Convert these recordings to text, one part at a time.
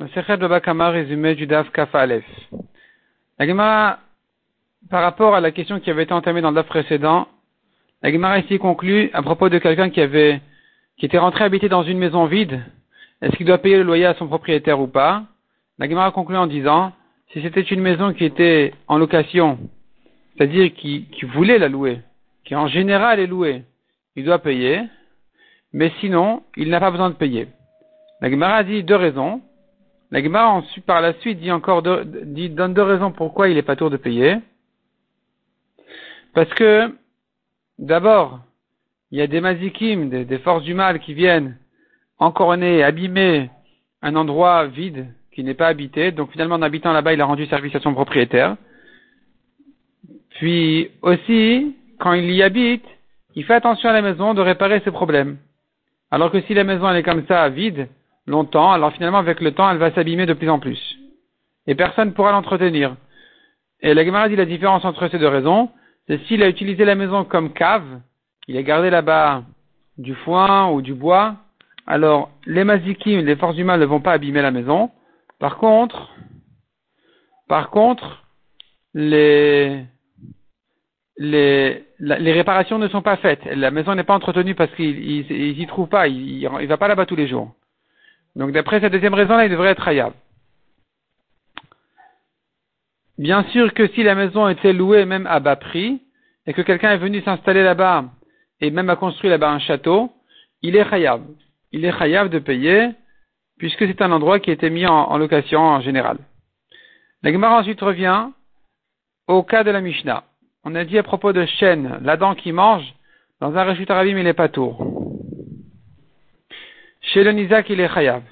Résumé du Daf. La Gemara, par rapport à la question qui avait été entamée dans le Daf précédent, la Gemara ici conclut à propos de quelqu'un qui avait, qui était rentré habiter dans une maison vide, est-ce qu'il doit payer le loyer à son propriétaire ou pas? La Gemara conclut en disant, si c'était une maison qui était en location, c'est-à-dire qui, qui voulait la louer, qui en général est louée, il doit payer, mais sinon, il n'a pas besoin de payer. La Gemara dit deux raisons. La par la suite dit encore deux, donne deux raisons pourquoi il n'est pas tour de payer. Parce que, d'abord, il y a des mazikim, des, forces du mal qui viennent encoronner, abîmer un endroit vide qui n'est pas habité. Donc finalement, en habitant là-bas, il a rendu service à son propriétaire. Puis aussi, quand il y habite, il fait attention à la maison de réparer ses problèmes. Alors que si la maison elle est comme ça, vide, longtemps, alors finalement avec le temps elle va s'abîmer de plus en plus. Et personne ne pourra l'entretenir. Et la Gemara dit la différence entre ces deux raisons, c'est s'il a utilisé la maison comme cave, il a gardé là-bas du foin ou du bois, alors les mazikim, les forces du mal ne vont pas abîmer la maison. Par contre, par contre, les, réparations ne sont pas faites. La maison n'est pas entretenue parce qu'il n'y trouve pas, il ne va pas là-bas tous les jours. Donc d'après cette deuxième raison-là, il devrait être hayab. Bien sûr que si la maison était louée même à bas prix, et que quelqu'un est venu s'installer là-bas, et même a construit là-bas un château, il est hayab. Il est hayab de payer, puisque c'est un endroit qui a été mis en, location en général. La Gemara ensuite revient au cas de la Mishnah. On a dit à propos de chêne, la dent qui mange, dans un réchute arabim, il n'est pas tour. Chez le Nizak, il est chayav.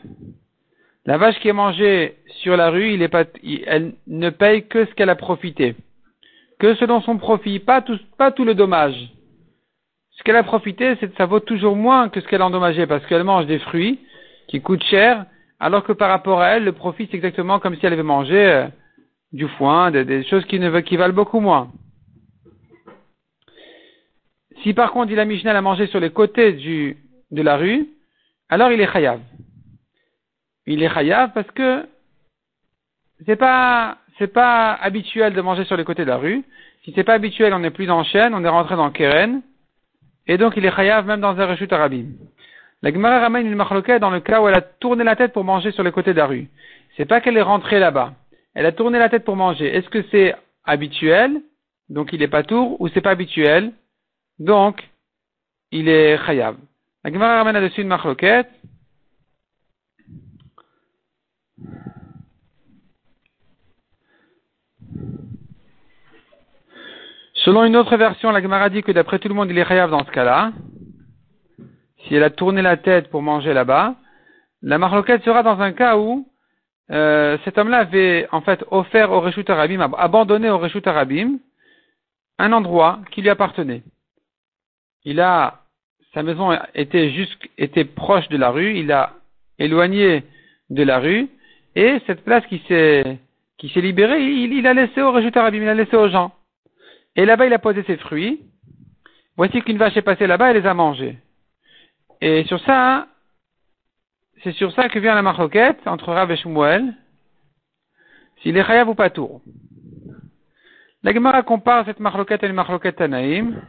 La vache qui est mangée sur la rue, elle ne paye que ce qu'elle a profité. Que selon son profit, pas tout, le dommage. Ce qu'elle a profité, c'est ça vaut toujours moins que ce qu'elle a endommagé parce qu'elle mange des fruits qui coûtent cher, alors que par rapport à elle, le profit c'est exactement comme si elle avait mangé euh, du foin, des, choses qui, ne, valent beaucoup moins. Si par contre il a Mishnah à manger sur les côtés de la rue, alors il est chayav. Il est chayav parce que c'est pas pas habituel de manger sur les côtés de la rue. Si c'est pas habituel, on n'est plus dans chaîne, on est rentré dans Keren. Et donc il est chayav même dans un rechut arabim. La Gemara ramène une marloquette dans le cas où elle a tourné la tête pour manger sur les côtés de la rue. C'est pas qu'elle est rentrée là-bas. Elle a tourné la tête pour manger. Est-ce que c'est habituel, donc il est pas tour, ou c'est pas habituel, donc il est chayav. La Gemara ramène là-dessus une marloquette. Selon une autre version, la Gemara dit que d'après tout le monde, il est chayav dans ce cas-là. Si elle a tourné la tête pour manger là-bas, la marloquette sera dans un cas où euh, cet homme-là avait en fait offert au Reshut Arabim, abandonné au Reshut Arabim, un endroit qui lui appartenait. Il a sa maison était juste, était proche de la rue, il a éloigné de la rue, et cette place qui s'est, qui s'est libérée, il, il, a laissé au Rejut Arabim, il a laissé aux gens. Et là-bas, il a posé ses fruits. Voici qu'une vache est passée là-bas, elle les a mangés. Et sur ça, c'est sur ça que vient la marloquette entre Rav et Shmuel, s'il est chayav ou pas tour. La Gemara compare cette marloquette à une marloquette Tanaïm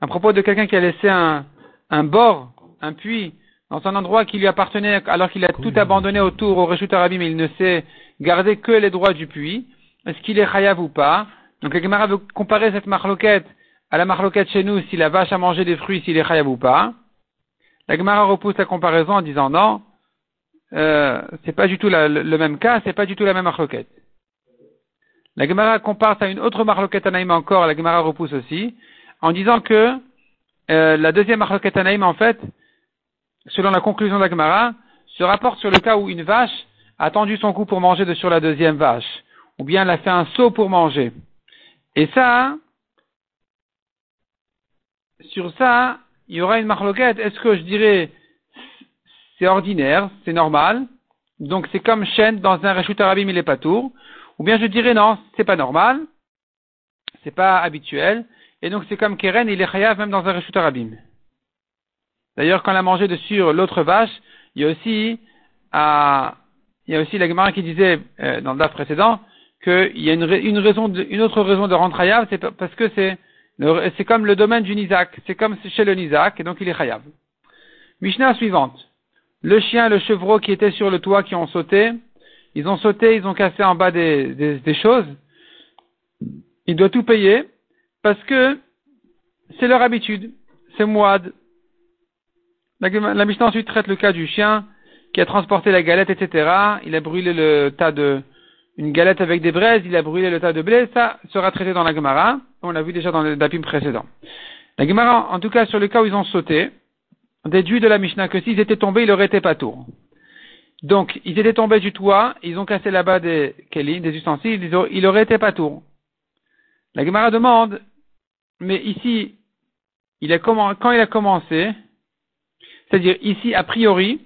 à propos de quelqu'un qui a laissé un, un bord, un puits, dans un endroit qui lui appartenait alors qu'il a tout abandonné autour au Reshut Arabi, mais il ne sait garder que les droits du puits. Est-ce qu'il est chayav ou pas? Donc la Gemara veut comparer cette marloquette à la marloquette chez nous, si la vache a mangé des fruits, s'il est chayav ou pas. La Gemara repousse la comparaison en disant non, euh, c'est pas du tout le, même cas, c'est pas du tout la même marloquette. La Gemara compare ça à une autre marloquette Anaïm encore, la Gemara repousse aussi, en disant que euh, la deuxième marloquette Anaïm, en fait, selon la conclusion Gemara, se rapporte sur le cas où une vache a tendu son cou pour manger de sur la deuxième vache, ou bien elle a fait un saut pour manger. Et ça, sur ça, il y aura une marloquette. Est-ce que je dirais c'est ordinaire, c'est normal, donc c'est comme chêne dans un rechut arabim il est pas tour, ou bien je dirais non, c'est pas normal, c'est pas habituel, et donc c'est comme Keren, il est chayav même dans un rechut arabim. D'ailleurs, quand elle a mangé dessus l'autre vache, il y a aussi à, il y a aussi la Gemara qui disait, euh, dans le DAF précédent, qu'il y a une, raison une autre raison de rendre Hayav, c'est parce que c'est, c'est comme le domaine du Nizak, c'est comme chez le Nizak, et donc il est Hayav. Mishnah suivante. Le chien le chevreau qui étaient sur le toit, qui ont sauté, ils ont sauté, ils ont cassé en bas des, des choses. Il doit tout payer, parce que c'est leur habitude. C'est moide. La, Mishnah ensuite traite le cas du chien qui a transporté la galette, etc. Il a brûlé le tas de, une galette avec des braises, il a brûlé le tas de blé, ça sera traité dans la Gemara. On l'a vu déjà dans le dapim précédent. La Gemara, en tout cas, sur le cas où ils ont sauté, déduit de la Mishnah que s'ils étaient tombés, il aurait été pas tour. Donc, ils étaient tombés du toit, ils ont cassé là-bas des kelim, des ustensiles, il aurait été pas tour. La Gemara demande, mais ici, il a quand il a commencé, c'est-à-dire ici, a priori,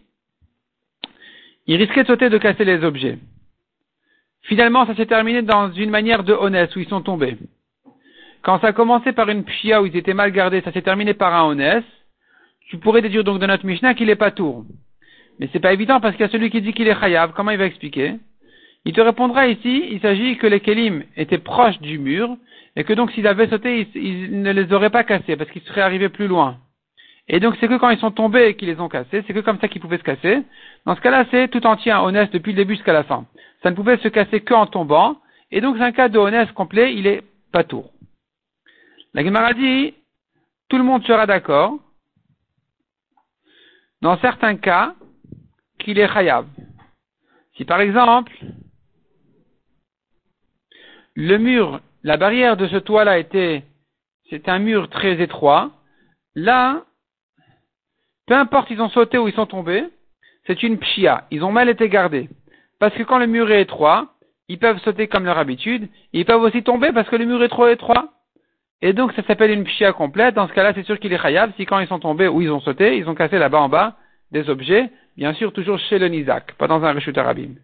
il risquait de sauter de casser les objets. Finalement, ça s'est terminé dans une manière de honnête où ils sont tombés. Quand ça a commencé par une pshia où ils étaient mal gardés, ça s'est terminé par un honnête. Tu pourrais déduire donc de notre Mishnah qu'il est pas tour. Mais c'est pas évident parce qu'il y a celui qui dit qu'il est chayav. Comment il va expliquer? Il te répondra ici, il s'agit que les kelim étaient proches du mur et que donc s'ils avaient sauté, ils, ne les auraient pas cassés parce qu'ils seraient arrivés plus loin. Et donc c'est que quand ils sont tombés qu'ils les ont cassés, c'est que comme ça qu'ils pouvaient se casser. Dans ce cas-là, c'est tout entier honnête depuis le début jusqu'à la fin. Ça ne pouvait se casser qu'en tombant, et donc c'est un cas de honnête complet, il est pas tour. La Gemara dit, tout le monde sera d'accord, dans certains cas, qu'il est chayav. Si par exemple, le mur, la barrière de ce toit-là était, c'est un mur très étroit, là, peu importe ils ont sauté ou ils sont tombés, c'est une pshia, ils ont mal été gardés. Parce que quand le mur est étroit, ils peuvent sauter comme leur habitude, ils peuvent aussi tomber parce que le mur est trop étroit. Et donc ça s'appelle une pshia complète, dans ce cas-là c'est sûr qu'il est chayav, si quand ils sont tombés ou ils ont sauté, ils ont cassé là-bas en bas des objets, bien sûr toujours chez le Nizak, pas dans un Rishut Arabim.